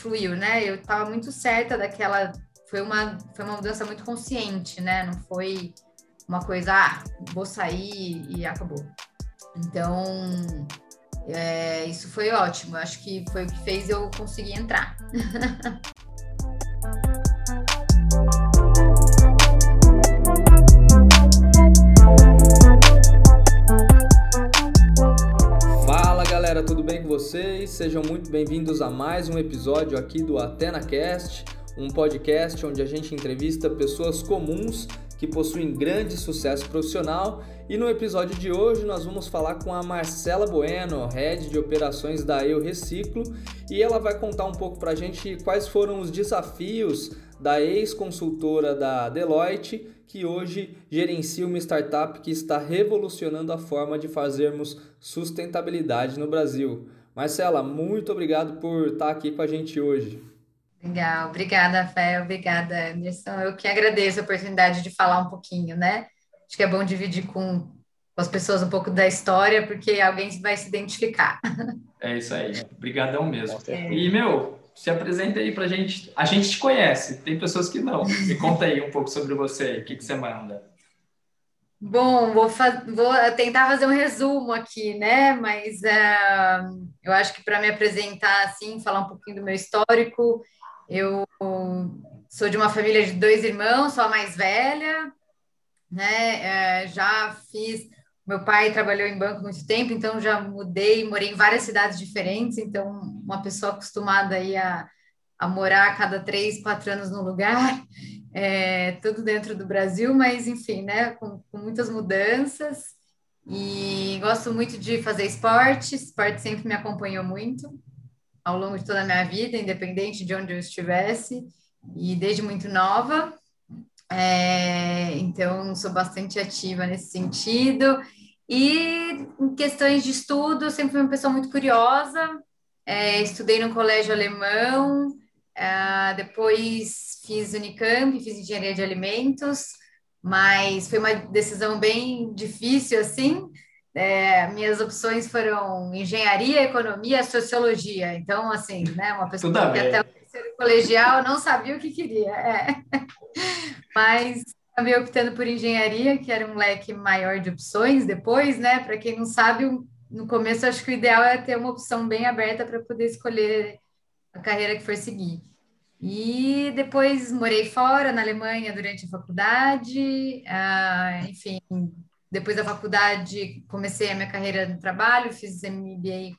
fluiu, né? Eu estava muito certa daquela. Foi uma, foi uma mudança muito consciente, né? Não foi uma coisa, ah, vou sair e acabou. Então, é, isso foi ótimo. Acho que foi o que fez eu conseguir entrar. galera, tudo bem com vocês? Sejam muito bem-vindos a mais um episódio aqui do AtenaCast, um podcast onde a gente entrevista pessoas comuns que possuem grande sucesso profissional. E no episódio de hoje nós vamos falar com a Marcela Bueno, head de operações da Eu Reciclo, e ela vai contar um pouco para a gente quais foram os desafios da ex-consultora da Deloitte que hoje gerencia uma startup que está revolucionando a forma de fazermos sustentabilidade no Brasil. Marcela, muito obrigado por estar aqui com a gente hoje. Legal, obrigada, Fé, obrigada, Anderson. Eu que agradeço a oportunidade de falar um pouquinho, né? Acho que é bom dividir com, as pessoas um pouco da história, porque alguém vai se identificar. É isso aí, obrigadão mesmo. É. E, meu, se apresenta aí pra gente. A gente te conhece, tem pessoas que não. Me conta aí um pouco sobre você, o que, que você manda. Bom, vou, vou tentar fazer um resumo aqui, né? Mas uh, eu acho que para me apresentar, assim, falar um pouquinho do meu histórico, eu sou de uma família de dois irmãos, sou a mais velha, né? Uh, já fiz. Meu pai trabalhou em banco muito tempo, então já mudei, morei em várias cidades diferentes, então uma pessoa acostumada aí a, a morar a cada três, quatro anos no lugar, é, tudo dentro do Brasil, mas enfim, né, com, com muitas mudanças. E gosto muito de fazer esporte, esporte sempre me acompanhou muito ao longo de toda a minha vida, independente de onde eu estivesse, e desde muito nova. É, então, sou bastante ativa nesse sentido. E em questões de estudo, sempre fui uma pessoa muito curiosa, é, estudei no colégio alemão, é, depois fiz Unicamp, fiz engenharia de alimentos, mas foi uma decisão bem difícil, assim. É, minhas opções foram engenharia, economia, sociologia. Então, assim, né, uma pessoa Tudo que até o terceiro colegial não sabia o que queria. É. Mas acabei optando por engenharia, que era um leque maior de opções depois, né? Para quem não sabe, no começo acho que o ideal é ter uma opção bem aberta para poder escolher a carreira que for seguir. E depois morei fora, na Alemanha, durante a faculdade. Ah, enfim, depois da faculdade, comecei a minha carreira no trabalho, fiz MBA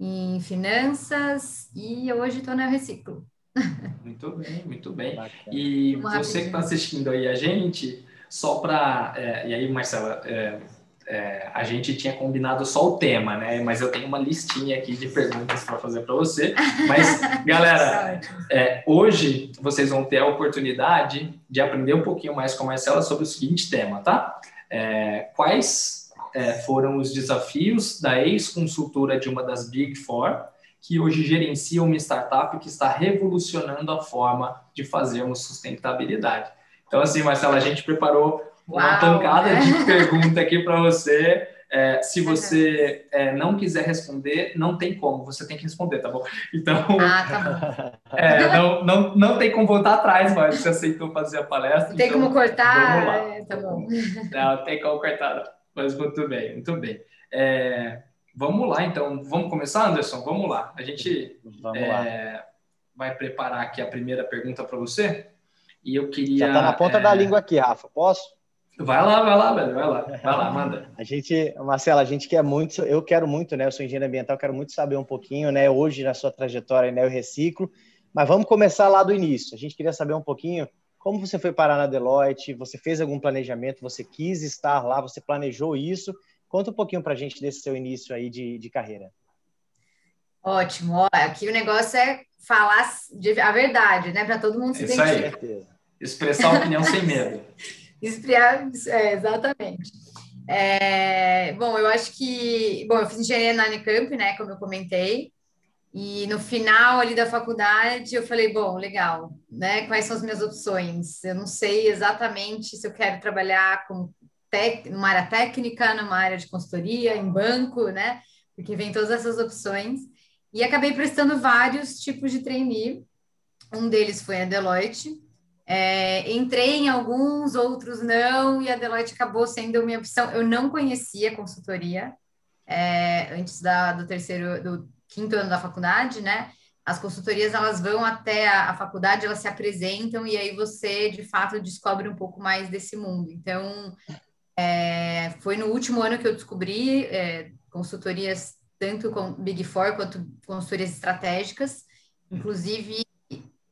em finanças e hoje estou na Reciclo. Muito bem, muito bem. E você que está assistindo aí a gente, só para. É, e aí, Marcela, é, é, a gente tinha combinado só o tema, né? Mas eu tenho uma listinha aqui de perguntas para fazer para você. Mas, galera, é, hoje vocês vão ter a oportunidade de aprender um pouquinho mais com a Marcela sobre o seguinte tema, tá? É, quais é, foram os desafios da ex-consultora de uma das Big Four que hoje gerencia uma startup que está revolucionando a forma de fazermos sustentabilidade? Então, assim, Marcela, a gente preparou uma Uau, pancada né? de pergunta aqui para você. É, se você é, não quiser responder, não tem como, você tem que responder, tá bom? Então, ah, tá bom. É, não, não, não tem como voltar atrás, mas você aceitou fazer a palestra. Tem então, como cortar? Vamos lá. É, tá bom. Não, tem como cortar, mas muito bem, muito bem. É, vamos lá, então, vamos começar, Anderson? Vamos lá. A gente é, vai preparar aqui a primeira pergunta para você. E eu queria. Já tá na ponta da língua aqui, Rafa. Posso? Vai lá, vai lá, velho, vai lá, vai lá, manda. A gente, Marcela, a gente quer muito, eu quero muito, né? Eu sou engenheiro ambiental, quero muito saber um pouquinho, né? Hoje na sua trajetória, né? Eu reciclo, mas vamos começar lá do início. A gente queria saber um pouquinho como você foi parar na Deloitte, você fez algum planejamento, você quis estar lá, você planejou isso? Conta um pouquinho para a gente desse seu início aí de, de carreira. Ótimo, ó, aqui o negócio é falar a verdade, né? Para todo mundo se Isso identificar. Aí. Expressar a opinião sem medo. Esfriar, é, exatamente. É, bom, eu acho que. Bom, eu fiz engenharia na Unicamp, né, como eu comentei, e no final ali da faculdade eu falei, bom, legal, né? Quais são as minhas opções? Eu não sei exatamente se eu quero trabalhar com tec, numa área técnica, numa área de consultoria, em banco, né? Porque vem todas essas opções. e acabei prestando vários tipos de trainee. Um deles foi a Deloitte. É, entrei em alguns, outros não, e a Deloitte acabou sendo minha opção. Eu não conhecia consultoria é, antes da, do terceiro, do quinto ano da faculdade, né? As consultorias elas vão até a, a, faculdade, elas se apresentam e aí você de fato descobre um pouco mais desse mundo. Então, é, foi no último ano que eu descobri é, consultorias tanto com Big Four quanto consultorias estratégicas. Inclusive,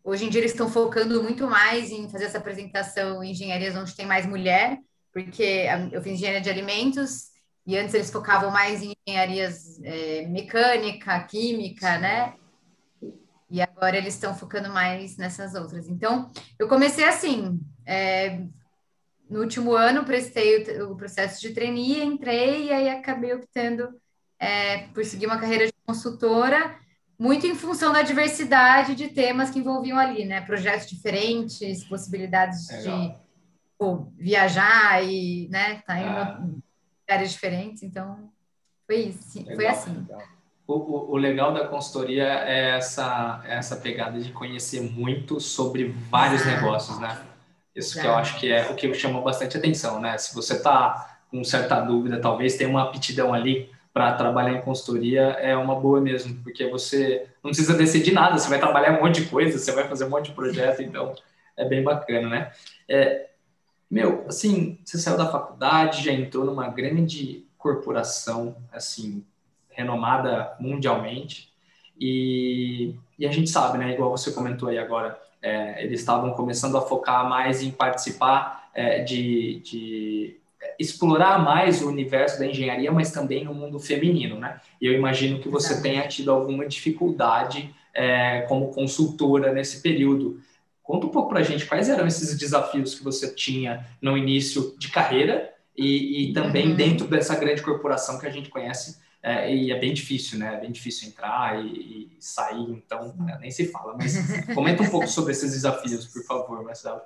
hoje em dia eles estão focando muito mais em fazer essa apresentação em engenharias onde tem mais mulher, porque eu fiz engenharia de alimentos e antes eles focavam mais em engenharias é, mecânica, química, né? E agora eles estão focando mais nessas outras. Então, eu comecei assim, é, no último ano prestei o, o, processo de trainee, entrei e aí acabei optando é, por seguir uma carreira de consultora, muito em função da diversidade de temas que envolviam ali, né? Projetos diferentes, possibilidades de pô, viajar e, né, tá em ah. áreas diferentes. Então, foi isso, legal, foi assim. Legal. O, o, o, legal da consultoria é essa, essa pegada de conhecer muito sobre vários ah. negócios, né? Isso que eu acho que é o que chama bastante atenção, né? Se você está com certa dúvida, talvez tenha uma aptidão ali para trabalhar em consultoria é uma boa mesmo, porque você não precisa decidir nada, você vai trabalhar um monte de coisa, você vai fazer um monte de projeto, então é bem bacana, né? É, meu, assim, você saiu da faculdade, já entrou numa grande corporação, assim, renomada mundialmente, e, e a gente sabe, né, igual você comentou aí agora, é, eles estavam começando a focar mais em participar é, de, de explorar mais o universo da engenharia, mas também no mundo feminino, né? E eu imagino que você tenha tido alguma dificuldade é, como consultora nesse período. Conta um pouco para a gente quais eram esses desafios que você tinha no início de carreira e, e também uhum. dentro dessa grande corporação que a gente conhece. É, e é bem difícil, né? É bem difícil entrar e, e sair, então né? nem se fala. Mas comenta um pouco sobre esses desafios, por favor, Marcelo.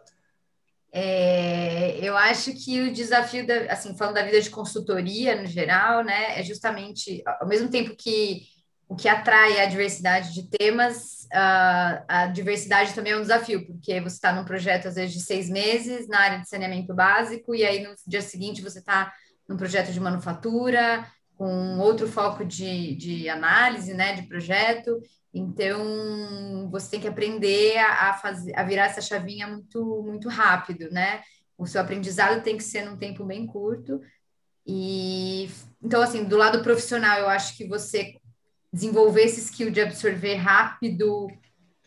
É, eu acho que o desafio, da, assim, falando da vida de consultoria no geral, né, é justamente, ao mesmo tempo que o que atrai a diversidade de temas, a, a diversidade também é um desafio, porque você está num projeto, às vezes, de seis meses na área de saneamento básico, e aí no dia seguinte você está num projeto de manufatura, com outro foco de, de análise, né, de projeto, então, você tem que aprender a, fazer, a virar essa chavinha muito, muito rápido, né? O seu aprendizado tem que ser num tempo bem curto. E então, assim, do lado profissional, eu acho que você desenvolver esse skill de absorver rápido,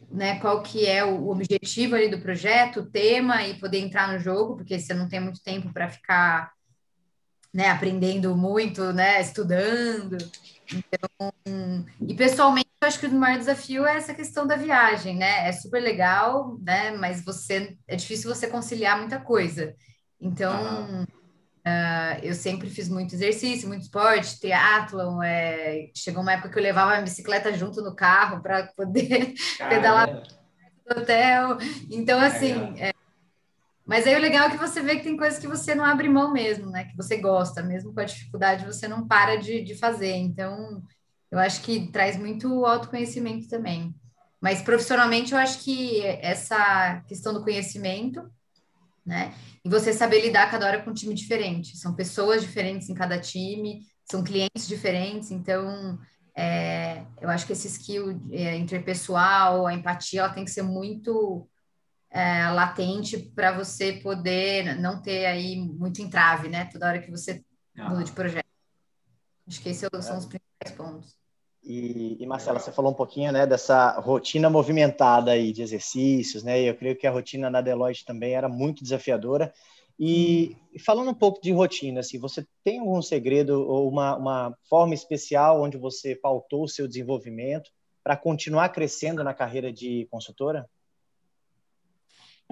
né? Qual que é o objetivo ali do projeto, o tema e poder entrar no jogo, porque você não tem muito tempo para ficar, né? Aprendendo muito, né? Estudando. Então, e pessoalmente eu acho que o maior desafio é essa questão da viagem, né? É super legal, né? Mas você é difícil você conciliar muita coisa. Então, uh, eu sempre fiz muito exercício, muito esporte, triatlon. É... Chegou uma época que eu levava a bicicleta junto no carro para poder pedalar no hotel. Então, assim. É... Mas aí o legal é que você vê que tem coisas que você não abre mão mesmo, né? Que você gosta, mesmo com a dificuldade, você não para de, de fazer. Então, eu acho que traz muito autoconhecimento também. Mas profissionalmente, eu acho que essa questão do conhecimento, né? E você saber lidar cada hora com um time diferente. São pessoas diferentes em cada time, são clientes diferentes, então é, eu acho que esse skill é, interpessoal, a empatia, ela tem que ser muito é, latente para você poder não ter aí muito entrave, né? Toda hora que você muda de projeto. Acho que esses são os principais pontos. E, e, Marcela, você falou um pouquinho né, dessa rotina movimentada aí de exercícios, né? Eu creio que a rotina na Deloitte também era muito desafiadora. E, e falando um pouco de rotina, assim, você tem algum segredo ou uma, uma forma especial onde você pautou o seu desenvolvimento para continuar crescendo na carreira de consultora?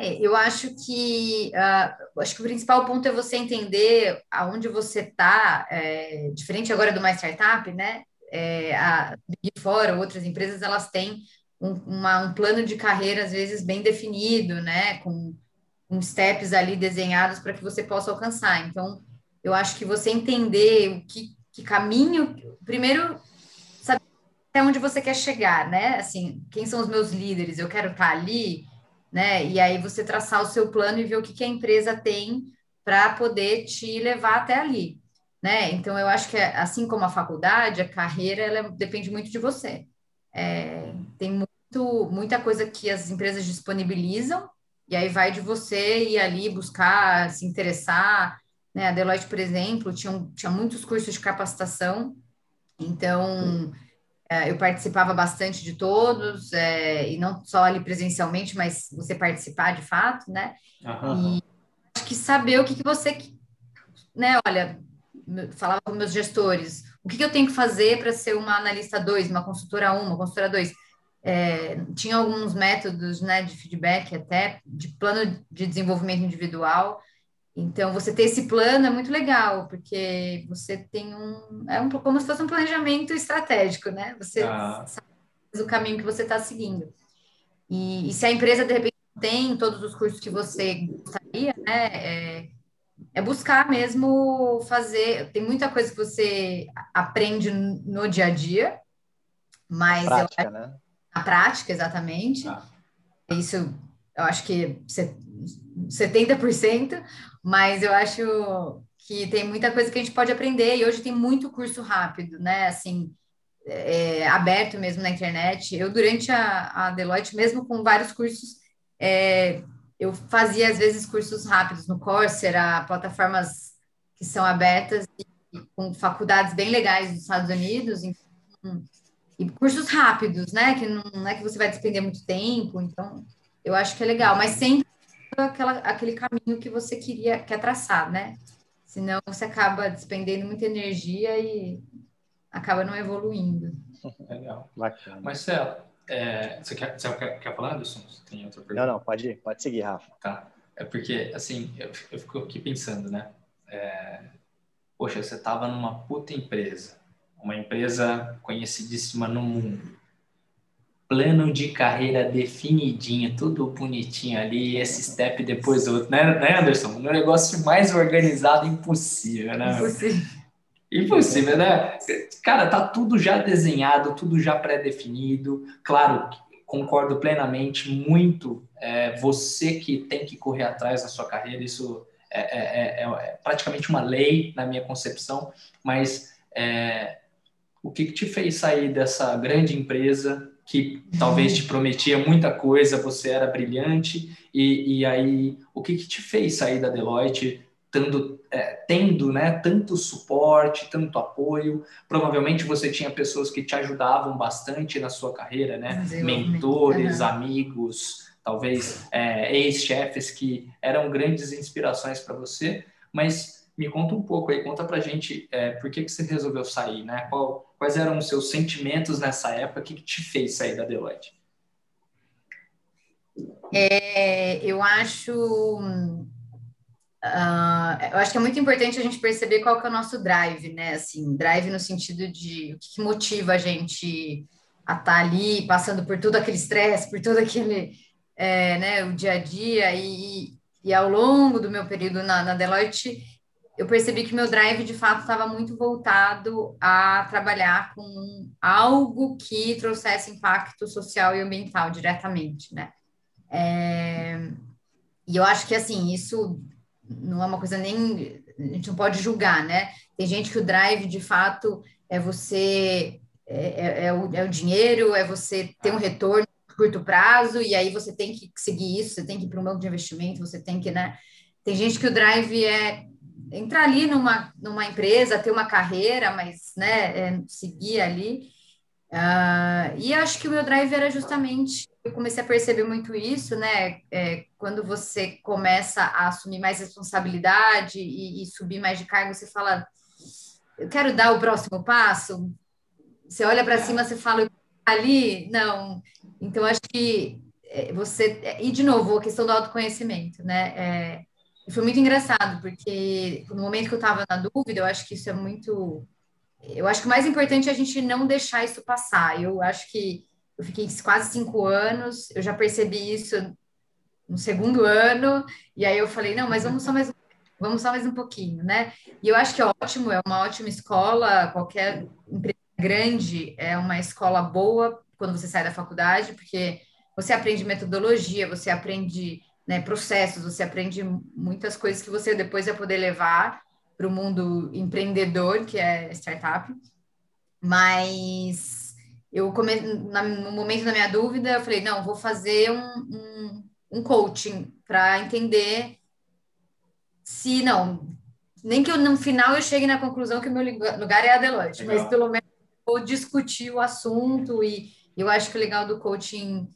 É, eu acho que uh, acho que o principal ponto é você entender aonde você está, é, diferente agora de uma startup, né? é, a Big Four ou outras empresas, elas têm um, uma, um plano de carreira, às vezes, bem definido, né? Com, com steps ali desenhados para que você possa alcançar. Então, eu acho que você entender o que, que caminho... Primeiro, saber até onde você quer chegar, né? Assim, quem são os meus líderes? Eu quero estar ali, né? E aí você traçar o seu plano e ver o que, que a empresa tem para poder te levar até ali, né? Então eu acho que assim como a faculdade, a carreira ela depende muito de você. É, tem muito, muita coisa que as empresas disponibilizam e aí vai de você ir ali buscar, se interessar. Né? A Deloitte, por exemplo, tinha, tinha muitos cursos de capacitação, então é, eu participava bastante de todos, é, e não só ali presencialmente, mas você participar de fato, né? Uhum. E acho que saber o que, que você, né? Olha, falava com meus gestores, o que, que eu tenho que fazer para ser uma analista 2, uma consultora 1, uma consultora 2? É, tinha alguns métodos né, de feedback até, de plano de desenvolvimento individual, então, você ter esse plano é muito legal, porque você tem um. É um, como se fosse um planejamento estratégico, né? Você ah. sabe o caminho que você está seguindo. E, e, se a empresa, de repente, tem todos os cursos que você gostaria, né? É, é buscar mesmo fazer. Tem muita coisa que você aprende no dia a dia, mas. A prática, eu, né? A prática, exatamente. Ah. Isso eu acho que 70%, mas eu acho que tem muita coisa que a gente pode aprender e hoje tem muito curso rápido, né? Assim, é, aberto mesmo na internet. Eu, durante a, a Deloitte, mesmo com vários cursos, é, eu fazia às vezes cursos rápidos no Coursera, plataformas que são abertas e, e com faculdades bem legais dos Estados Unidos, então, e cursos rápidos, né? Que não, não é que você vai despender muito tempo, então eu acho que é legal, mas sempre aquela, aquele caminho que você queria, quer traçar, né? Senão você acaba despendendo muita energia e acaba não evoluindo. Legal. Bacana. Marcelo, é, você, quer, você quer, quer falar, Anderson? Tem outra pergunta? Não, não, pode ir, pode seguir, Rafa. Tá. É porque, assim, eu, eu fico aqui pensando, né? É, poxa, você estava numa puta empresa, uma empresa conhecidíssima no mundo plano de carreira definidinho, tudo bonitinho ali, esse step depois do outro, né, né Anderson? Um negócio mais organizado impossível, né? Impossível. Impossível, né? Cara, tá tudo já desenhado, tudo já pré-definido. Claro, concordo plenamente, muito. É, você que tem que correr atrás da sua carreira, isso é, é, é, é praticamente uma lei na minha concepção, mas é, o que, que te fez sair dessa grande empresa que talvez te prometia muita coisa, você era brilhante, e, e aí o que, que te fez sair da Deloitte tendo, é, tendo né, tanto suporte, tanto apoio? Provavelmente você tinha pessoas que te ajudavam bastante na sua carreira, né? Mentores, uhum. amigos, talvez é, ex-chefes que eram grandes inspirações para você, mas me conta um pouco aí, conta pra gente é, por que, que você resolveu sair, né? Qual, quais eram os seus sentimentos nessa época? O que, que te fez sair da Deloitte? É, eu acho uh, eu acho que é muito importante a gente perceber qual que é o nosso drive, né? Assim, drive no sentido de o que, que motiva a gente a estar tá ali, passando por todo aquele estresse, por todo aquele, é, né, o dia a dia e, e ao longo do meu período na, na Deloitte, eu percebi que meu drive de fato estava muito voltado a trabalhar com algo que trouxesse impacto social e ambiental diretamente, né? É, e eu acho que assim isso não é uma coisa nem a gente não pode julgar, né? Tem gente que o drive de fato é você é, é, é o, é o dinheiro, é você ter um retorno curto prazo e aí você tem que seguir isso, você tem que ir para um banco de investimento, você tem que, né? Tem gente que o drive é entrar ali numa, numa empresa, ter uma carreira, mas né, é, seguir ali. Uh, e acho que o meu drive era justamente, eu comecei a perceber muito isso, né? É, quando você começa a assumir mais responsabilidade e, e subir mais de cargo, você fala, eu quero dar o próximo passo. Você olha para cima, você fala, ali, não. Então, acho que é, você. E, de novo, a questão do autoconhecimento, né? É, e foi muito engraçado, porque no momento que eu estava na dúvida, eu acho que isso é muito. Eu acho que o mais importante é a gente não deixar isso passar. Eu acho que eu fiquei quase cinco anos, eu já percebi isso no segundo ano, e aí eu falei, não, mas vamos só mais vamos só mais um pouquinho, né? E eu acho que é ótimo, é uma ótima escola, qualquer empresa grande, é uma escola boa quando você sai da faculdade, porque você aprende metodologia, você aprende né, processos, você aprende muitas coisas que você depois vai poder levar para o mundo empreendedor, que é startup. Mas eu come... no momento da minha dúvida, eu falei, não, vou fazer um, um, um coaching para entender se não, nem que eu, no final eu chegue na conclusão que o meu lugar é a Deloitte, legal. mas pelo menos vou discutir o assunto e eu acho que o legal do coaching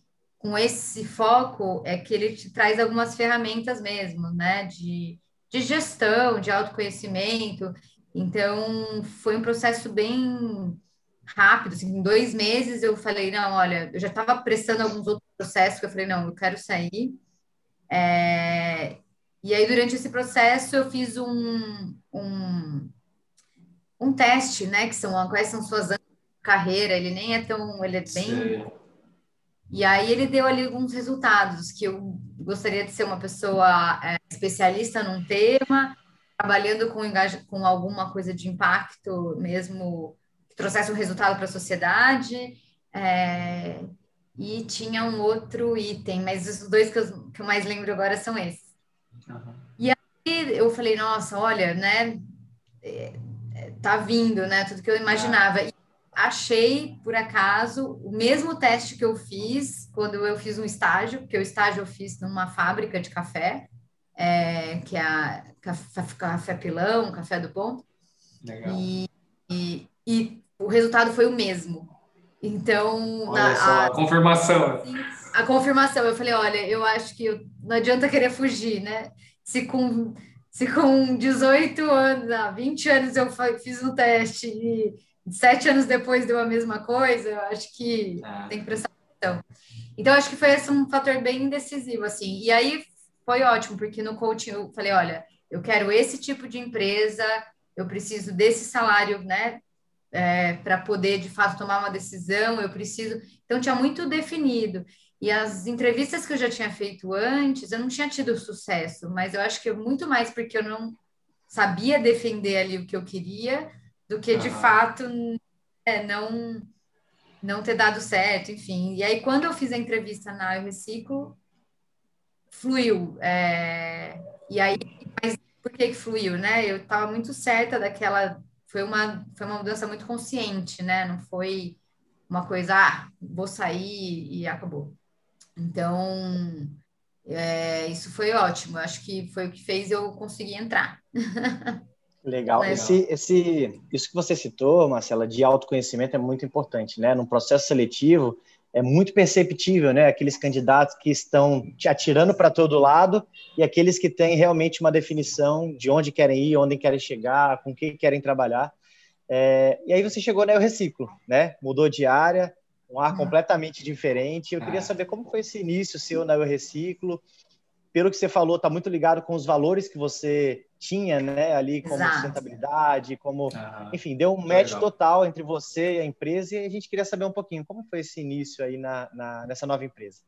com esse foco é que ele te traz algumas ferramentas mesmo, né, de, de gestão, de autoconhecimento. Então, foi um processo bem rápido, assim, em dois meses eu falei, não, olha, eu já estava prestando alguns outros processos, que eu falei, não, eu quero sair. É... E aí, durante esse processo, eu fiz um, um, um teste, né, que são, quais são suas carreira, ele nem é tão, ele é bem... Sim. E aí ele deu ali alguns resultados, que eu gostaria de ser uma pessoa é, especialista num tema, trabalhando com, com alguma coisa de impacto mesmo trouxesse um resultado para a sociedade. É, e tinha um outro item, mas os dois que eu, que eu mais lembro agora são esses. Uhum. E aí eu falei, nossa, olha, né, é, tá vindo, né, tudo que eu imaginava. E achei, por acaso, o mesmo teste que eu fiz quando eu fiz um estágio, porque o estágio eu fiz numa fábrica de café, é, que é a Café, café Pilão, Café do Ponto. Legal. E, e, e o resultado foi o mesmo. Então, olha só, a, a confirmação. A confirmação, eu falei, olha, eu acho que eu, não adianta querer fugir, né? Se com, se com 18 anos, não, 20 anos eu fiz um teste e sete anos depois deu a mesma coisa, eu acho que ah. tem que prestar atenção. Então, acho que foi esse um fator bem decisivo, assim. E aí foi ótimo, porque no coaching eu falei, olha, eu quero esse tipo de empresa, eu preciso desse salário, né? é, para poder de fato tomar uma decisão, eu preciso. Então, tinha muito definido. E as entrevistas que eu já tinha feito antes, eu não tinha tido sucesso, mas eu acho que muito mais porque eu não sabia defender ali o que eu queria, do que de fato é, não não ter dado certo, enfim. E aí, quando eu fiz a entrevista na Eu Reciclo, fluiu. É... E aí, mas por que, que fluiu, né? Eu estava muito certa daquela foi uma, foi uma mudança muito consciente, né? Não foi uma coisa, ah, vou sair e acabou. Então, é, isso foi ótimo. Acho que foi o que fez eu conseguir entrar. Legal. Legal. Esse, esse, isso que você citou, Marcela, de autoconhecimento é muito importante, né? No processo seletivo, é muito perceptível, né? Aqueles candidatos que estão te atirando para todo lado e aqueles que têm realmente uma definição de onde querem ir, onde querem chegar, com quem querem trabalhar. É, e aí você chegou na Eu Reciclo, né? Mudou de área, um ar completamente diferente. Eu queria saber como foi esse início seu na Eu Reciclo. Pelo que você falou, está muito ligado com os valores que você tinha, né? Ali como Exato. sustentabilidade, como, ah, enfim, deu um match legal. total entre você e a empresa. E a gente queria saber um pouquinho como foi esse início aí na, na nessa nova empresa.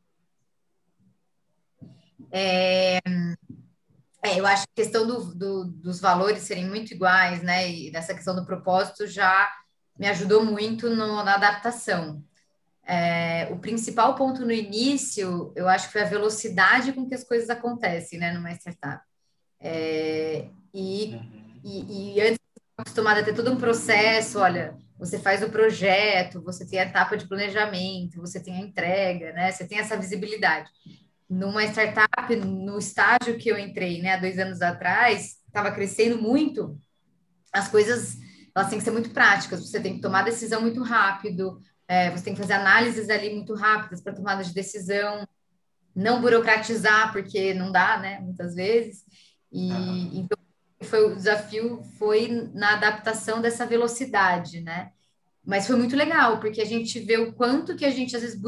É, é, eu acho que a questão do, do, dos valores serem muito iguais, né, e dessa questão do propósito já me ajudou muito no, na adaptação. É, o principal ponto no início, eu acho que foi a velocidade com que as coisas acontecem, né, numa startup. É, e, uhum. e, e antes acostumada a ter todo um processo, olha, você faz o projeto, você tem a etapa de planejamento, você tem a entrega, né? Você tem essa visibilidade. Numa startup, no estágio que eu entrei, né, há dois anos atrás, estava crescendo muito, as coisas elas têm que ser muito práticas, você tem que tomar decisão muito rápido, é, você tem que fazer análises ali muito rápidas para tomada de decisão, não burocratizar, porque não dá, né, muitas vezes. E uhum. então foi o desafio foi na adaptação dessa velocidade, né? Mas foi muito legal, porque a gente vê o quanto que a gente às vezes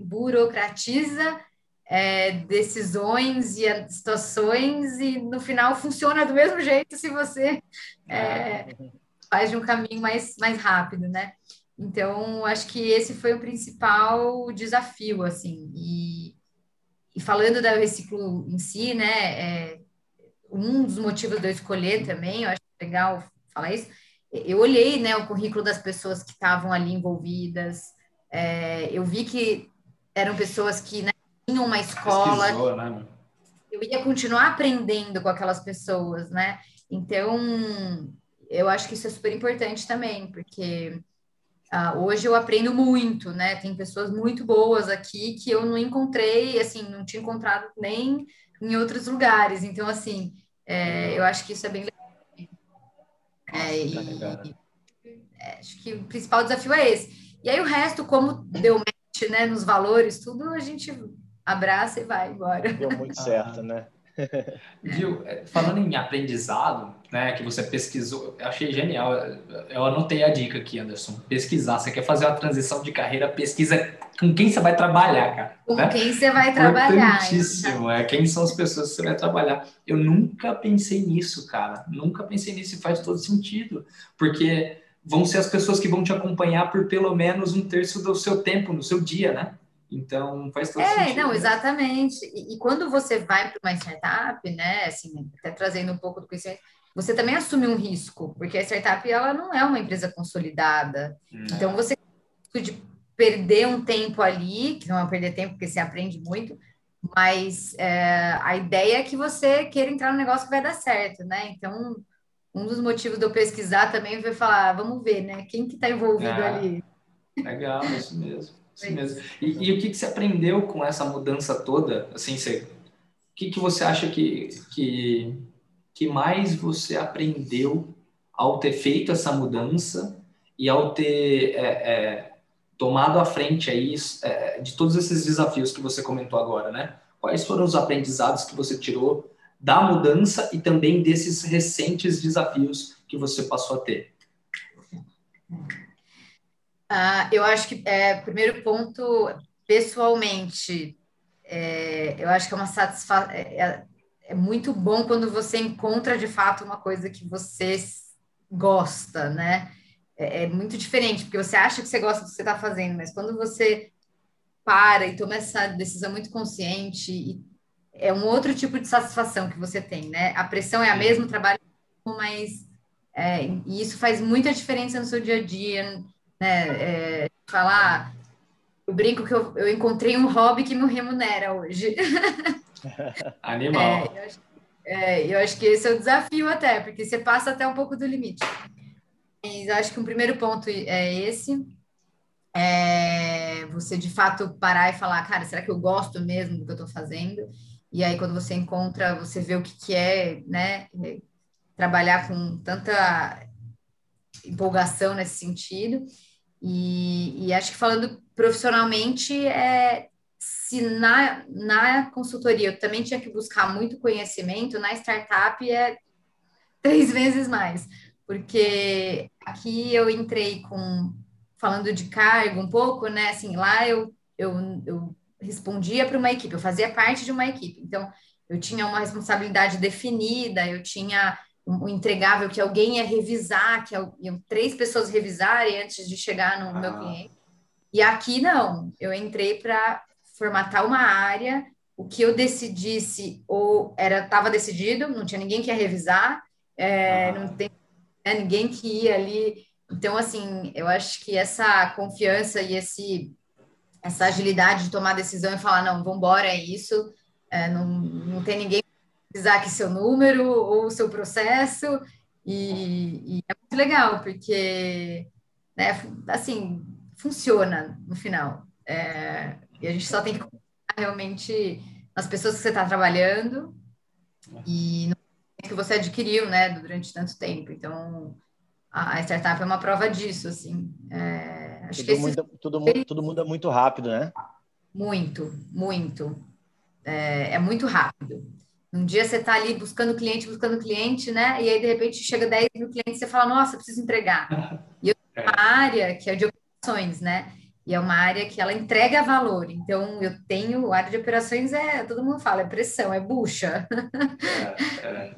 burocratiza é, decisões e situações e no final funciona do mesmo jeito se você é, faz de um caminho mais, mais rápido, né? Então, acho que esse foi o principal desafio, assim. E, e falando da Reciclo em si, né, é, um dos motivos de eu escolher também, eu acho legal falar isso, eu olhei né, o currículo das pessoas que estavam ali envolvidas, é, eu vi que eram pessoas que né, tinham uma escola. Pesquisou, né? Eu ia continuar aprendendo com aquelas pessoas, né? Então, eu acho que isso é super importante também, porque uh, hoje eu aprendo muito, né? Tem pessoas muito boas aqui que eu não encontrei, assim, não tinha encontrado nem em outros lugares. Então, assim, é, eu acho que isso é bem legal. É, e, e, é, acho que o principal desafio é esse. E aí o resto, como deu match né, nos valores, tudo a gente abraça e vai embora. Deu muito certo, né? Viu, é, falando em aprendizado, né, que você pesquisou, eu achei genial. Eu anotei a dica aqui, Anderson. Pesquisar. Você quer fazer uma transição de carreira, pesquisa com quem você vai trabalhar, cara. Com né? quem você vai trabalhar. Importantíssimo, é quem são as pessoas que você vai trabalhar. Eu nunca pensei nisso, cara. Nunca pensei nisso e faz todo sentido. Porque vão ser as pessoas que vão te acompanhar por pelo menos um terço do seu tempo, no seu dia, né? Então, faz todo é, sentido. É, não, exatamente. E, e, quando você vai para uma startup, né, assim, até trazendo um pouco do conhecimento, você também assume um risco, porque a startup, ela não é uma empresa consolidada. Hum. Então, você de perder um tempo ali, que não é perder tempo, porque você aprende muito, mas é, a ideia é que você queira entrar no negócio que vai dar certo, né? Então, um dos motivos de eu pesquisar também foi falar, ah, vamos ver, né? Quem que está envolvido é, ali? Legal, isso mesmo. Isso mesmo. E, e, o que, que você aprendeu com essa mudança toda? Assim, você, o que, que você acha que, que, que mais você aprendeu ao ter feito essa mudança e ao ter é, é, tomado a frente aí é, de todos esses desafios que você comentou agora, né? Quais foram os aprendizados que você tirou da mudança e também desses recentes desafios que você passou a ter? Uh, eu acho que, é, primeiro ponto, pessoalmente, é, eu acho que é uma satisfação. É, é, é, muito bom quando você encontra de fato uma coisa que você gosta, né? É, é, muito diferente, porque você acha que você gosta do que você está fazendo, mas quando você para e toma essa decisão muito consciente, é um outro tipo de satisfação que você tem, né? A pressão é a mesma, o trabalho, mas é, e isso faz muita diferença no seu dia a dia né? É, falar, eu brinco que eu, eu encontrei um hobby que me remunera hoje. Animal. É, eu, acho, é, eu acho que esse é o desafio até, porque você passa até um pouco do limite. Mas acho que um primeiro ponto é esse. É você de fato parar e falar, cara, será que eu gosto mesmo do que eu estou fazendo? E aí, quando você encontra, você vê o que, que é, né? Trabalhar com tanta empolgação nesse sentido. E, e acho que falando profissionalmente, é, se na, na consultoria eu também tinha que buscar muito conhecimento, na startup é três vezes mais, porque aqui eu entrei com, falando de cargo um pouco, né, assim, lá eu, eu, eu respondia para uma equipe, eu fazia parte de uma equipe, então eu tinha uma responsabilidade definida, eu tinha um entregável que alguém ia revisar, que iam três pessoas revisarem antes de chegar no ah. meu cliente. E aqui não, eu entrei para formatar uma área, o que eu decidisse ou era estava decidido, não tinha ninguém que ia revisar, é, não tem né, ninguém que ia ali. Então, assim, eu acho que essa confiança e esse essa agilidade de tomar decisão e falar, não, vamos embora, é isso, é, não, não tem ninguém precisar aqui seu número ou o seu processo, e, e, é muito legal, porque, né, assim, funciona no final. É, e a gente só tem que realmente as pessoas que você está trabalhando e que você adquiriu, né, durante tanto tempo. Então, a startup é uma prova disso, assim. É, acho tudo, que esse... muda, tudo, tudo muda muito rápido, né? Muito, muito. É, é muito rápido. Um dia você está ali buscando cliente, buscando cliente, né? E aí, de repente, chega 10 mil clientes e você fala, nossa, preciso entregar. E eu tenho uma área que é de operações, né? E é uma área que ela entrega valor. Então, eu tenho, a área de operações é, todo mundo fala, é pressão, é bucha. É, é.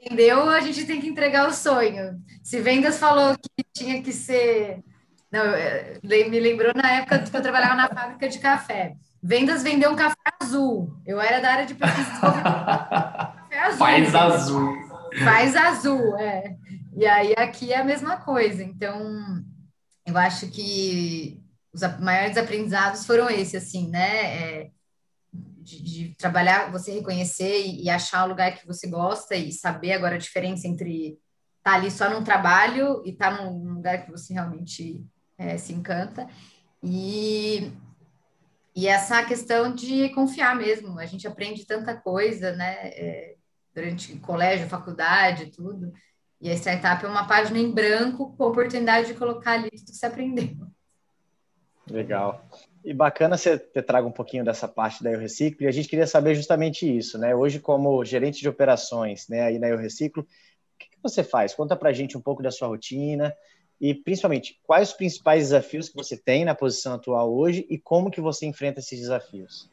Entendeu? A gente tem que entregar o sonho. Se vendas falou que tinha que ser. Não, me lembrou na época que eu trabalhava na fábrica de café. Vendas vendeu um café azul. Eu era da área de pesquisa e café azul. Faz azul. Faz azul, é. E aí aqui é a mesma coisa. Então, eu acho que os maiores aprendizados foram esses, assim, né? É, de, de, trabalhar, você reconhecer e, e, achar o lugar que você gosta e saber agora a diferença entre estar tá ali só num trabalho e estar tá num lugar que você realmente é, se encanta. E, e essa questão de confiar mesmo. A gente aprende tanta coisa, né? É, durante colégio, faculdade, tudo. E a startup é uma página em branco com a oportunidade de colocar ali tudo que você aprendeu. Legal. E bacana você ter trago um pouquinho dessa parte da Eu Reciclo, e a gente queria saber justamente isso, né? Hoje, como gerente de operações, né, aí na Eu Reciclo, o que, que você faz? Conta pra gente um pouco da sua rotina e, principalmente, quais os principais desafios que você tem na posição atual hoje e como que você enfrenta esses desafios?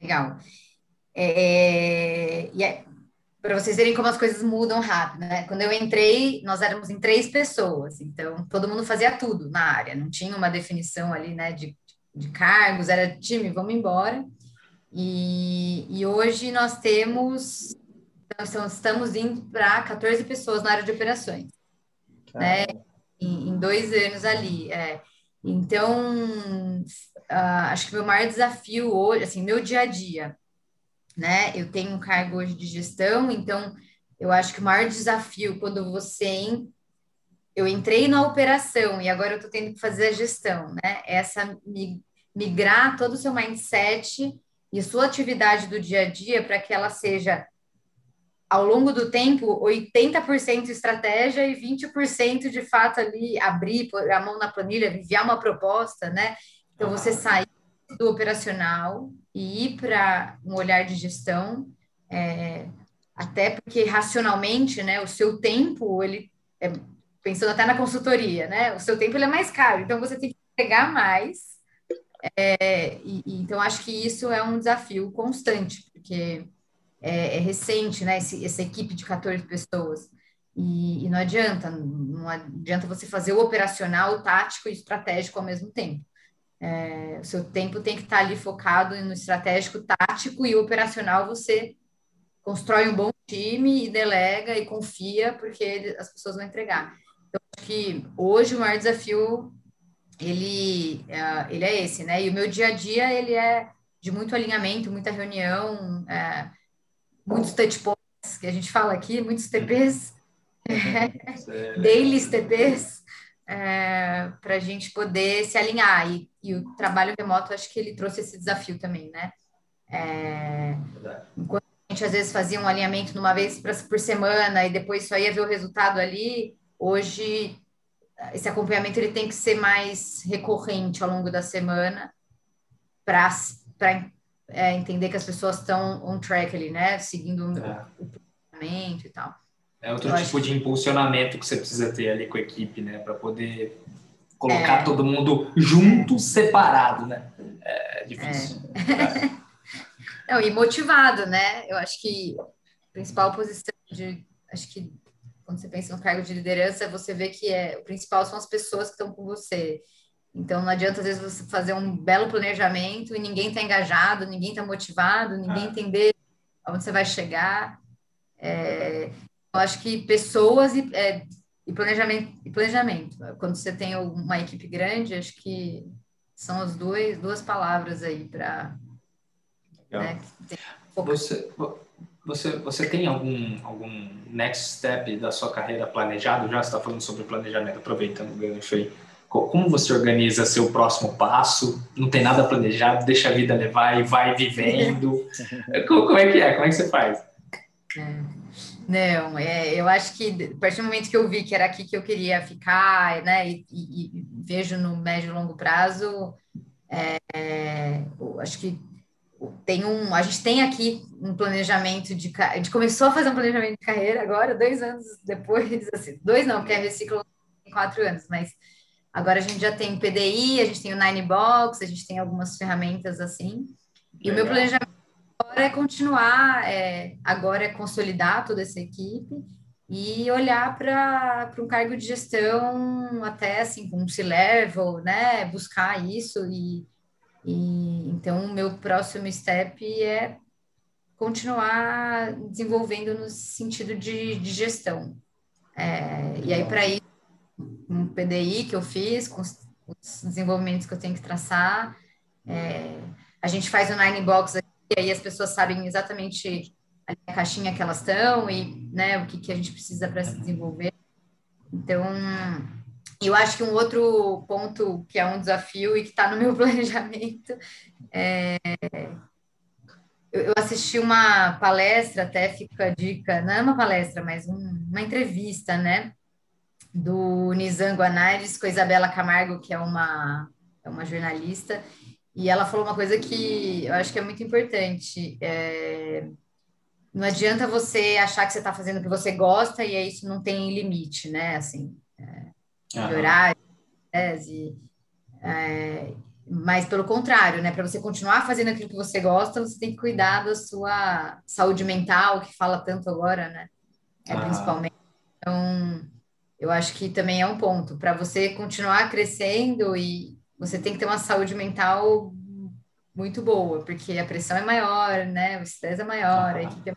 Legal. É, é, para vocês verem como as coisas mudam rápido, né? Quando eu entrei, nós éramos em três pessoas, então todo mundo fazia tudo na área, não tinha uma definição ali, né, de, de cargos, era time, vamos embora. E, e hoje nós temos, então, estamos indo para 14 pessoas na área de operações, né? Em, em, dois anos ali. É. Então, uh, acho que meu maior desafio hoje, assim, meu dia a dia, né? Eu tenho um cargo hoje de gestão, então eu acho que o maior desafio quando você eu entrei na operação e agora eu estou tendo que fazer a gestão, né? Essa migrar todo o seu mindset e sua atividade do dia a dia para que ela seja ao longo do tempo 80% estratégia e 20% de fato ali abrir a mão na planilha, enviar uma proposta, né? Então você sair do operacional e ir para um olhar de gestão, é, até porque racionalmente, né, o seu tempo, ele é, pensando até na consultoria, né, o seu tempo ele é mais caro, então você tem que pegar mais. É, e, e, então acho que isso é um desafio constante, porque é, é recente, né, esse, essa equipe de 14 pessoas. E, e, não adianta, não adianta você fazer o operacional, o tático e estratégico ao mesmo tempo. É, o seu tempo tem que estar ali focado no estratégico, tático e operacional. Você constrói um bom time e delega e confia, porque as pessoas vão entregar. Então, acho que hoje o maior desafio ele, é, ele é esse, né? E o meu dia a dia ele é de muito alinhamento, muita reunião, é, muitos touch points que a gente fala aqui, muitos TPs, daily TPs é, para a gente poder se alinhar. E, e, o trabalho remoto, acho que ele trouxe esse desafio também, né? É, enquanto a gente às vezes fazia um alinhamento numa vez por semana e depois só ia ver o resultado ali, hoje esse acompanhamento ele tem que ser mais recorrente ao longo da semana para é, entender que as pessoas estão on track ali, né? Seguindo é. o planejamento e tal. É outro tipo de impulsionamento que você precisa ter ali com a equipe, né? Para poder colocar é. todo mundo junto, separado, né? É difícil. É. Não, e motivado, né? Eu acho que a principal posição de. Acho que quando você pensa no cargo de liderança, você vê que é, o principal são as pessoas que estão com você. Então, não adianta, às vezes, você fazer um belo planejamento e ninguém está engajado, ninguém está motivado, ninguém ah. entender aonde você vai chegar. É, eu acho que pessoas e, é, e, planejamento, e planejamento. Quando você tem uma equipe grande, acho que são as duas, duas palavras aí para. Né, você, você, você tem algum, algum next step da sua carreira planejado? Já está falando sobre planejamento, aproveitando o gancho aí. Como você organiza seu próximo passo? Não tem nada planejado, deixa a vida levar e vai vivendo. como, é que é? Como é que você faz? É. Não, é, eu acho que a partir do momento que eu vi que era aqui que eu queria ficar, né, e, e, e vejo no médio e longo prazo, é, acho que tem um, a gente tem aqui um planejamento de, a gente começou a fazer um planejamento de carreira agora, dois anos depois, assim, dois não, porque é reciclo em quatro anos, mas agora a gente já tem o PDI, a gente tem o Ninebox, a gente tem algumas ferramentas assim, e Legal. o meu planejamento agora é continuar, é, agora é consolidar toda essa equipe e olhar para um cargo de gestão até assim, com um C-level, né? Buscar isso e, e então o meu próximo step é continuar desenvolvendo no sentido de, de gestão. É, e aí, para isso, um PDI que eu fiz, com os, os, desenvolvimentos que eu tenho que traçar, é, a gente faz o Nine Box aqui, e aí as pessoas sabem exatamente a caixinha que elas estão e né, o que, que a gente precisa para se desenvolver. Então, eu acho que um outro ponto que é um desafio e que está no meu planejamento é. Eu assisti uma palestra, até fica a dica, não é uma palestra, mas um, uma entrevista, né? Do Nizango Anares com a Isabela Camargo, que é uma, é uma jornalista, e ela falou uma coisa que eu acho que é muito importante. É, não adianta você achar que você está fazendo o que você gosta e isso não tem limite, né? Assim, é, de horário, tese. É, mas pelo contrário, né? Para você continuar fazendo aquilo que você gosta, você tem que cuidar da sua saúde mental, que fala tanto agora, né? É, principalmente. Então, eu acho que também é um ponto. Para você continuar crescendo e você tem que ter uma saúde mental muito boa, porque a pressão é maior, né? O estresse é maior, a equipe é...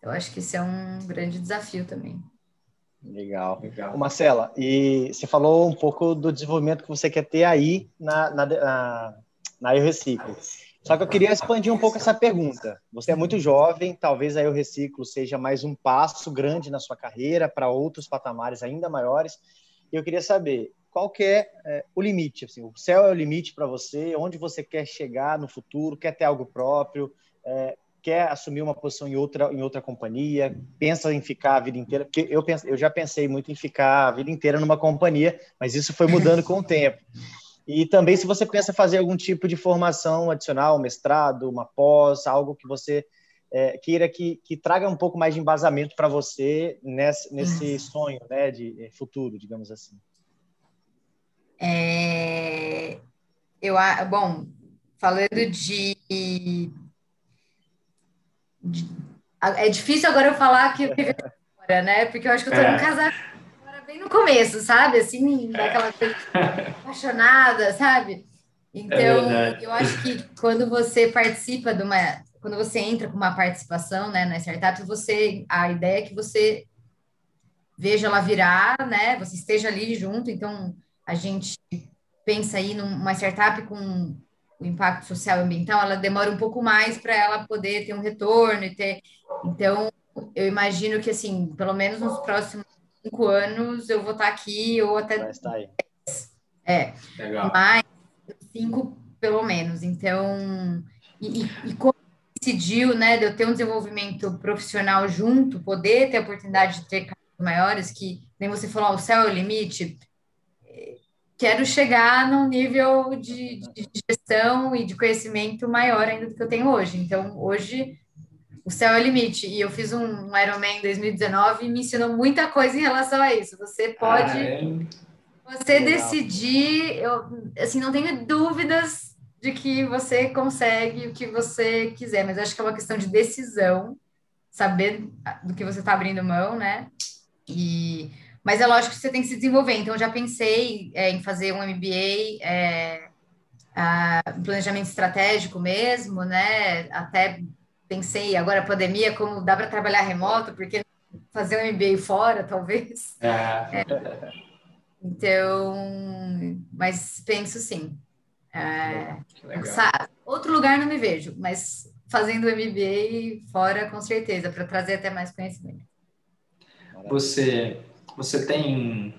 Eu acho que isso é um grande desafio também. Legal. Legal. Marcela, e você falou um pouco do desenvolvimento que você quer ter aí na, na, na, na Eu Reciclo. Só que eu queria expandir um pouco essa pergunta. Você é muito jovem, talvez a Eu Reciclo seja mais um passo grande na sua carreira para outros patamares ainda maiores. E eu queria saber qual que é, é o limite. Assim, o céu é o limite para você, onde você quer chegar no futuro, quer ter algo próprio, é, quer assumir uma posição em outra, em outra companhia, pensa em ficar a vida inteira, porque eu, penso, eu já pensei muito em ficar a vida inteira numa companhia, mas isso foi mudando com o tempo. E também se você pensa fazer algum tipo de formação adicional, mestrado, uma pós, algo que você é, queira que, que traga um pouco mais de embasamento para você nesse, nesse sonho né, de é, futuro, digamos assim. É, eu, bom, falando de é difícil agora eu falar que eu vivi agora, né? Porque eu acho que eu tô é. num casamento agora bem no começo, sabe? Assim, daquela coisa apaixonada, sabe? Então, é eu acho que quando você participa de uma. Quando você entra com uma participação né, na startup, você, a ideia é que você veja ela virar, né? Você esteja ali junto. Então, a gente pensa aí numa startup com o impacto social e ambiental, ela demora um pouco mais para ela poder ter um retorno e ter. Então, eu imagino que, assim, pelo menos nos próximos cinco anos, eu vou estar aqui ou até. Vai estar aí. É. Legal. Mais cinco, pelo menos. Então, e, e, e como decidiu, né, de eu ter um desenvolvimento profissional junto, poder ter a oportunidade de ter cargos maiores, que nem você falou, o céu é o limite quero chegar num nível de, de, gestão e de conhecimento maior ainda do que eu tenho hoje. Então, hoje, o céu é o limite. E eu fiz um Ironman em 2019 e me ensinou muita coisa em relação a isso. Você pode... Ah, é? Você Legal. decidir... Eu, assim, não tenho dúvidas de que você consegue o que você quiser, mas acho que é uma questão de decisão, saber do que você está abrindo mão, né? E mas é lógico que você tem que se desenvolver. Então, eu já pensei é, em fazer um MBA, é, a, planejamento estratégico mesmo, né? Até pensei agora a pandemia, como dá para trabalhar remoto, porque fazer um MBA fora, talvez. É. É, então, mas penso sim. É, outro lugar não me vejo, mas fazendo MBA fora, com certeza, para trazer até mais conhecimento. Você você tem,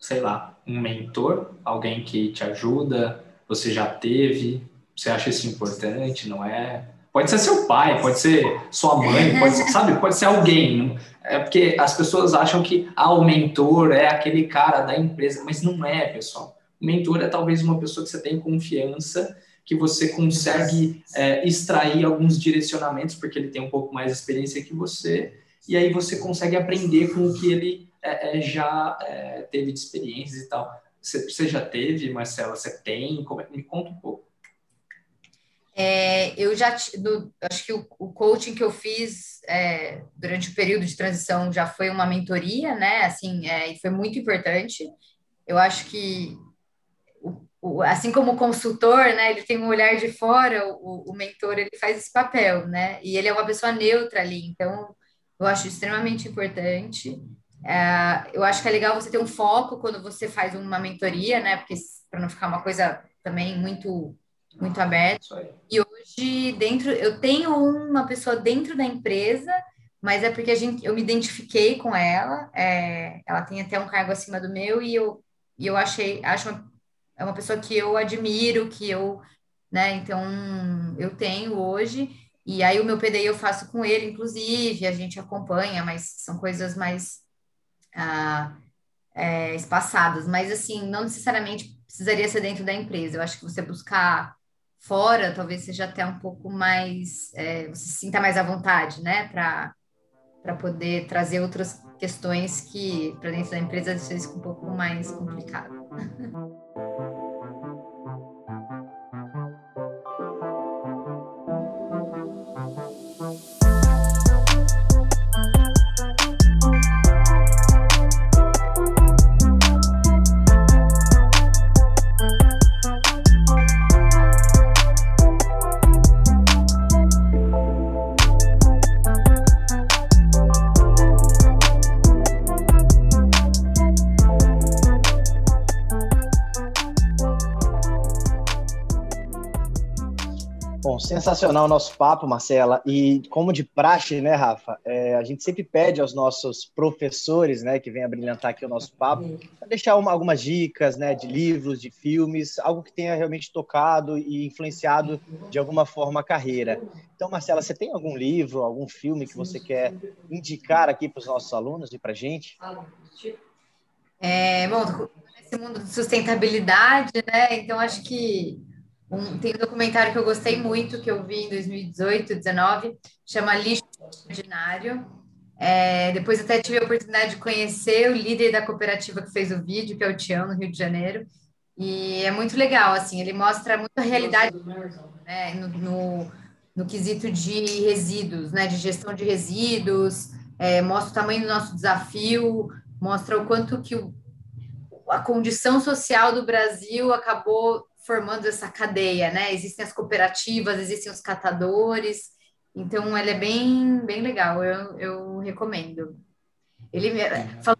sei lá, um mentor, alguém que te ajuda, você já teve, você acha isso importante, não é? Pode ser seu pai, pode ser sua mãe, pode ser, sabe, pode ser alguém. É porque as pessoas acham que ah, o mentor é aquele cara da empresa, mas não é, pessoal. O mentor é talvez uma pessoa que você tem confiança, que você consegue é, extrair alguns direcionamentos, porque ele tem um pouco mais de experiência que você, e aí você consegue aprender com o que ele é, é, já é, teve de experiências e tal. Você, você, já teve, Marcela? Você tem? Como é, me conta um pouco. É, eu já do, acho que o, o, coaching que eu fiz é, durante o período de transição já foi uma mentoria, né? Assim, é, foi muito importante. Eu acho que assim como o consultor, né? Ele tem um olhar de fora. O mentor ele faz esse papel, né? E ele é uma pessoa neutra ali. Então, eu acho extremamente importante. É, eu acho que é legal você ter um foco quando você faz uma mentoria, né? Porque para não ficar uma coisa também muito muito aberta. E hoje dentro eu tenho uma pessoa dentro da empresa, mas é porque a gente eu me identifiquei com ela. É, ela tem até um cargo acima do meu e eu e eu achei acho uma, é uma pessoa que eu admiro, que eu né? Então eu tenho hoje e aí o meu PDI eu faço com ele, inclusive a gente acompanha, mas são coisas mais ah, é, espaçadas, mas assim, não necessariamente precisaria ser dentro da empresa. Eu acho que você buscar fora talvez seja até um pouco mais, é, você se sinta mais à vontade, né, para poder trazer outras questões que para dentro da empresa às vezes um pouco mais complicado. sensacional o nosso papo, Marcela. E como de praxe, né, Rafa? É, a gente sempre pede aos nossos professores, né, que a brilhantar aqui o nosso papo, para deixar uma, algumas dicas, né, de livros, de filmes, algo que tenha realmente tocado e influenciado de alguma forma a carreira. Então, Marcela, você tem algum livro, algum filme que você quer indicar aqui para os nossos alunos e para a gente? É, bom, nesse mundo de sustentabilidade, né? Então, acho que um, tem um documentário que eu gostei muito, que eu vi em 2018, 2019, chama Lixo Ordinário. É, depois até tive a oportunidade de conhecer o líder da cooperativa que fez o vídeo, que é o Tião, no Rio de Janeiro. E é muito legal, assim, ele mostra muito a realidade né, no, no, no quesito de resíduos, né, de gestão de resíduos, é, mostra o tamanho do nosso desafio, mostra o quanto que o, a condição social do Brasil acabou formando essa cadeia, né? Existem as cooperativas, existem os catadores, então ele é bem, bem legal, eu, eu recomendo. Ele falou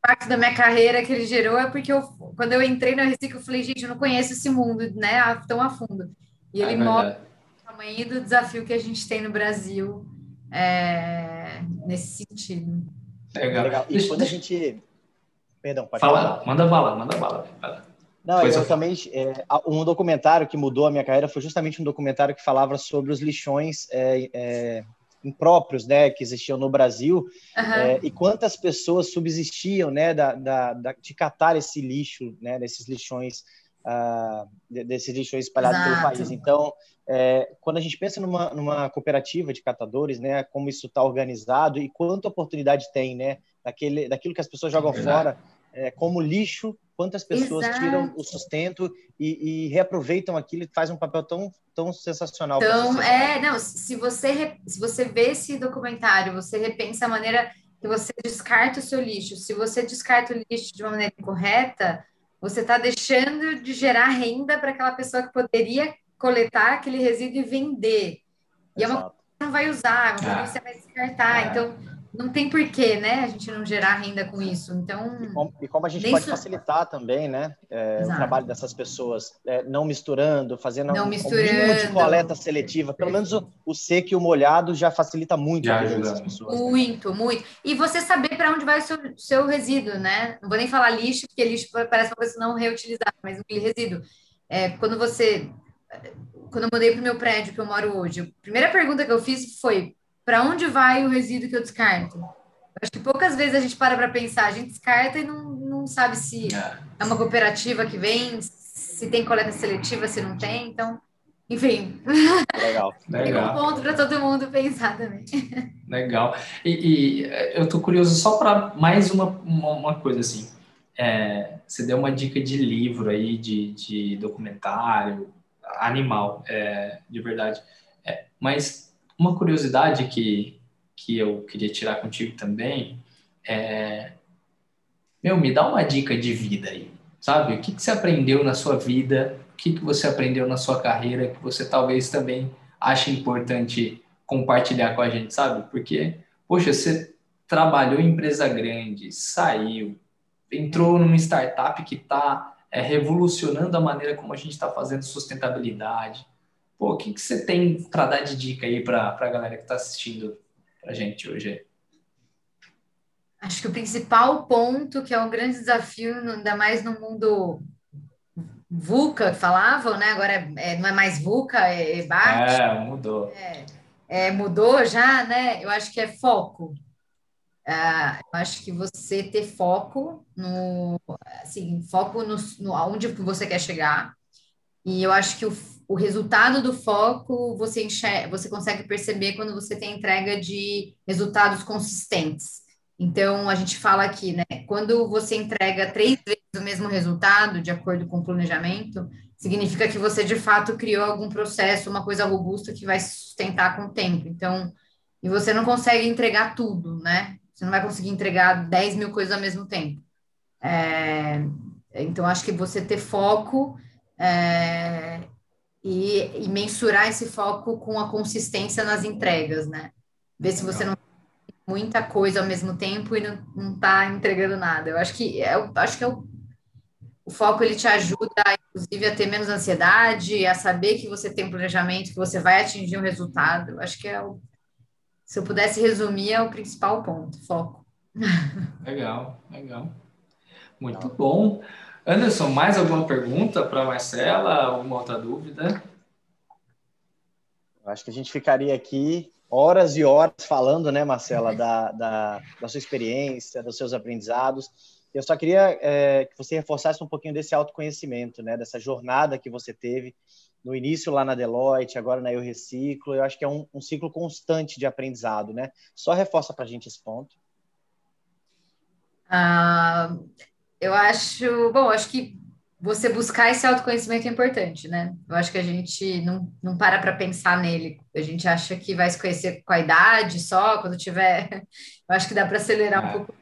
parte da minha carreira que ele gerou é porque eu, quando eu entrei na Reciclo, eu falei, gente, eu não conheço esse mundo, né, tão a fundo. E ele é mostra o tamanho do desafio que a gente tem no Brasil é, nesse sentido. Legal. Legal. E quando a gente... Perdão, pode Fala, falar. manda bala, manda bala. Não, eu também. É, um documentário que mudou a minha carreira foi justamente um documentário que falava sobre os lixões é, é, impróprios, né, que existiam no Brasil uhum. e quantas pessoas subsistiam, né, da, da, da, de catar esse lixo, né, desses lixões, uh, desses lixões espalhados Exato. pelo país. Então, é, quando a gente pensa numa, numa cooperativa de catadores, né, como isso está organizado e quanta oportunidade tem, né, daquele, daquilo que as pessoas jogam fora é, como lixo quantas pessoas Exato. tiram o sustento e, e, reaproveitam aquilo e faz um papel tão, tão sensacional. Então, é, não, se você, se você vê esse documentário, você repensa a maneira que você descarta o seu lixo. Se você descarta o lixo de uma maneira correta, você está deixando de gerar renda para aquela pessoa que poderia coletar aquele resíduo e vender. E Exato. é uma coisa que você não vai usar, é uma coisa que você vai descartar. É. Então, não tem porquê, né, a gente não gerar renda com isso. Então. E como, e como a gente pode isso... facilitar também, né, é, o trabalho dessas pessoas, é, não misturando, fazendo não um, misturando. um de coleta seletiva. Pelo menos o, o seco e o molhado já facilita muito já a vida dessas pessoas. Né? Muito, né? muito. E você saber para onde vai o seu, seu resíduo, né? Não vou nem falar lixo, porque lixo parece uma coisa não reutilizar, mas um resíduo. É, quando você. Quando eu mudei para o meu prédio que eu moro hoje, a primeira pergunta que eu fiz foi para onde vai o resíduo que eu descarto? Acho que poucas vezes a gente para para pensar, a gente descarta e não, não sabe se é uma cooperativa que vem, se tem coleta seletiva, se não tem, então, enfim. Legal. Legal. um ponto para todo mundo pensar também. Legal. E, e eu estou curioso só para mais uma, uma, uma, coisa assim. É, você deu uma dica de livro aí, de, de documentário, animal, é, de verdade. É, mas uma curiosidade que, que eu queria tirar contigo também é. Meu, me dá uma dica de vida aí, sabe? O que, que você aprendeu na sua vida? O que, que você aprendeu na sua carreira que você talvez também ache importante compartilhar com a gente, sabe? Porque, poxa, você trabalhou em empresa grande, saiu, entrou numa startup que está é, revolucionando a maneira como a gente está fazendo sustentabilidade. Pô, o que, que você tem para dar de dica aí para a galera que está assistindo a gente hoje? Acho que o principal ponto, que é um grande desafio, ainda mais no mundo VUCA, que falavam, né? Agora é, é, não é mais VUCA, é EBAT. É, mudou. É, é, mudou já, né? Eu acho que é foco. Uh, eu acho que você ter foco no, assim, foco no, no aonde você quer chegar. E eu acho que o, o resultado do foco você enxerga, você consegue perceber quando você tem entrega de resultados consistentes. Então, a gente fala aqui, né? Quando você entrega três vezes o mesmo resultado, de acordo com o planejamento, significa que você de fato criou algum processo, uma coisa robusta que vai se sustentar com o tempo. Então, e você não consegue entregar tudo, né? Você não vai conseguir entregar 10 mil coisas ao mesmo tempo. É, então, acho que você ter foco é, e, e, mensurar esse foco com a consistência nas entregas, né? Ver se você não muita coisa ao mesmo tempo e não está entregando nada. Eu acho que é, eu acho que é o, o foco ele te ajuda, inclusive, a ter menos ansiedade, a saber que você tem um planejamento, que você vai atingir um resultado. Eu acho que é o, se eu pudesse resumir, é o principal ponto, foco. Legal, legal. Muito bom. Anderson, mais alguma pergunta para Marcela? Alguma outra dúvida? Acho que a gente ficaria aqui horas e horas falando, né, Marcela, da, da, da sua experiência, dos seus aprendizados. Eu só queria é, que você reforçasse um pouquinho desse autoconhecimento, né, dessa jornada que você teve no início lá na Deloitte, agora na Eu Reciclo. Eu acho que é um, um ciclo constante de aprendizado, né? Só reforça para a gente esse ponto. Ah, eu acho, bom, acho que você buscar esse autoconhecimento é importante, né? Eu acho que a gente não, não para para pensar nele. A gente acha que vai se conhecer com a idade só, quando tiver. Eu acho que dá para acelerar é. um pouco.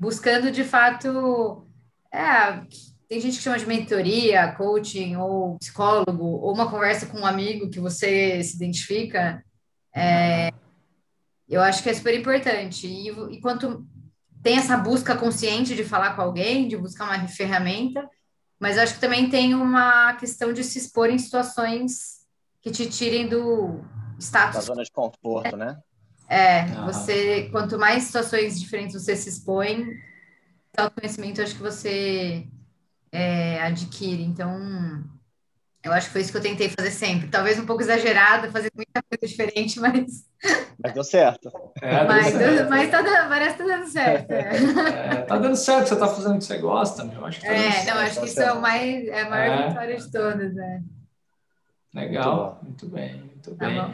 Buscando, de fato. É, tem gente que chama de mentoria, coaching, ou psicólogo, ou uma conversa com um amigo que você se identifica. É, eu acho que é super importante. E, e quanto tem essa busca consciente de falar com alguém, de buscar uma ferramenta mas acho que também tem uma questão de se expor em situações que te tirem do status. Da zona de conforto, né? É, ah. você, quanto mais situações diferentes você se expõe, autoconhecimento acho que você é, adquire. Então, eu acho que foi isso que eu tentei fazer sempre. Talvez um pouco exagerado, fazer muita coisa diferente, mas. Mas deu certo. É, mas, certo. mas tá dando, parece que tá dando certo. É. É, tá dando certo, você tá fazendo o que você gosta, meu. Acho que tá é, não, certo, acho que isso é, o mais, é a maior é. vitória de todas, né? Legal, muito, muito bem, muito tá bem. Bom.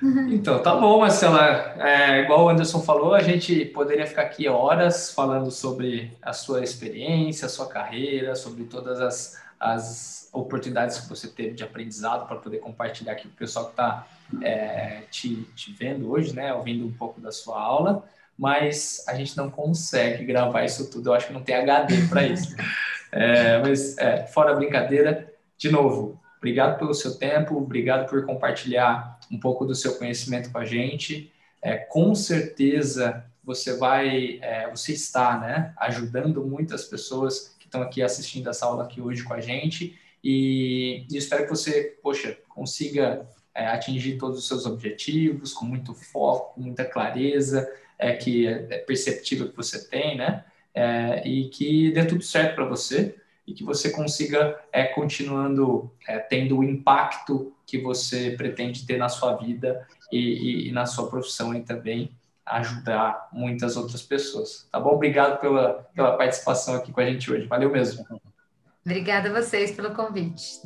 Então, tá bom, Marcela. É, igual o Anderson falou, a gente poderia ficar aqui horas falando sobre a sua experiência, a sua carreira, sobre todas as, as oportunidades que você teve de aprendizado para poder compartilhar aqui com o pessoal que está é, te, te vendo hoje, né? Ouvindo um pouco da sua aula, mas a gente não consegue gravar isso tudo. Eu acho que não tem HD para isso. É, mas, é, fora a brincadeira, de novo, obrigado pelo seu tempo, obrigado por compartilhar um pouco do seu conhecimento com a gente. É, com certeza você vai, é, você está, né, ajudando muitas pessoas estão aqui assistindo essa aula aqui hoje com a gente e, e espero que você, poxa, consiga é, atingir todos os seus objetivos com muito foco, com muita clareza, é, que é, é perceptível que você tem, né? É, e que dê tudo certo para você e que você consiga é, continuando é, tendo o impacto que você pretende ter na sua vida e, e, e na sua profissão e também ajudar muitas outras pessoas. Tá bom? Obrigado pela, pela participação aqui com a gente hoje. Valeu mesmo. Obrigada a vocês pelo convite.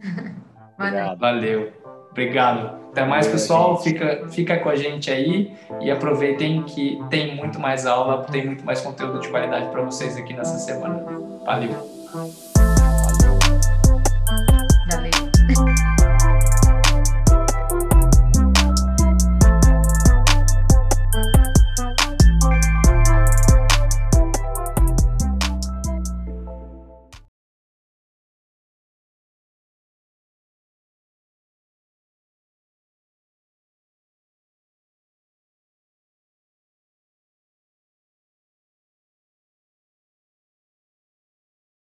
Obrigado. Valeu. Obrigado. Até mais, pessoal. Fica, fica com a gente aí e aproveitem que tem muito mais aula, tem muito mais conteúdo de qualidade para vocês aqui nessa semana. Valeu.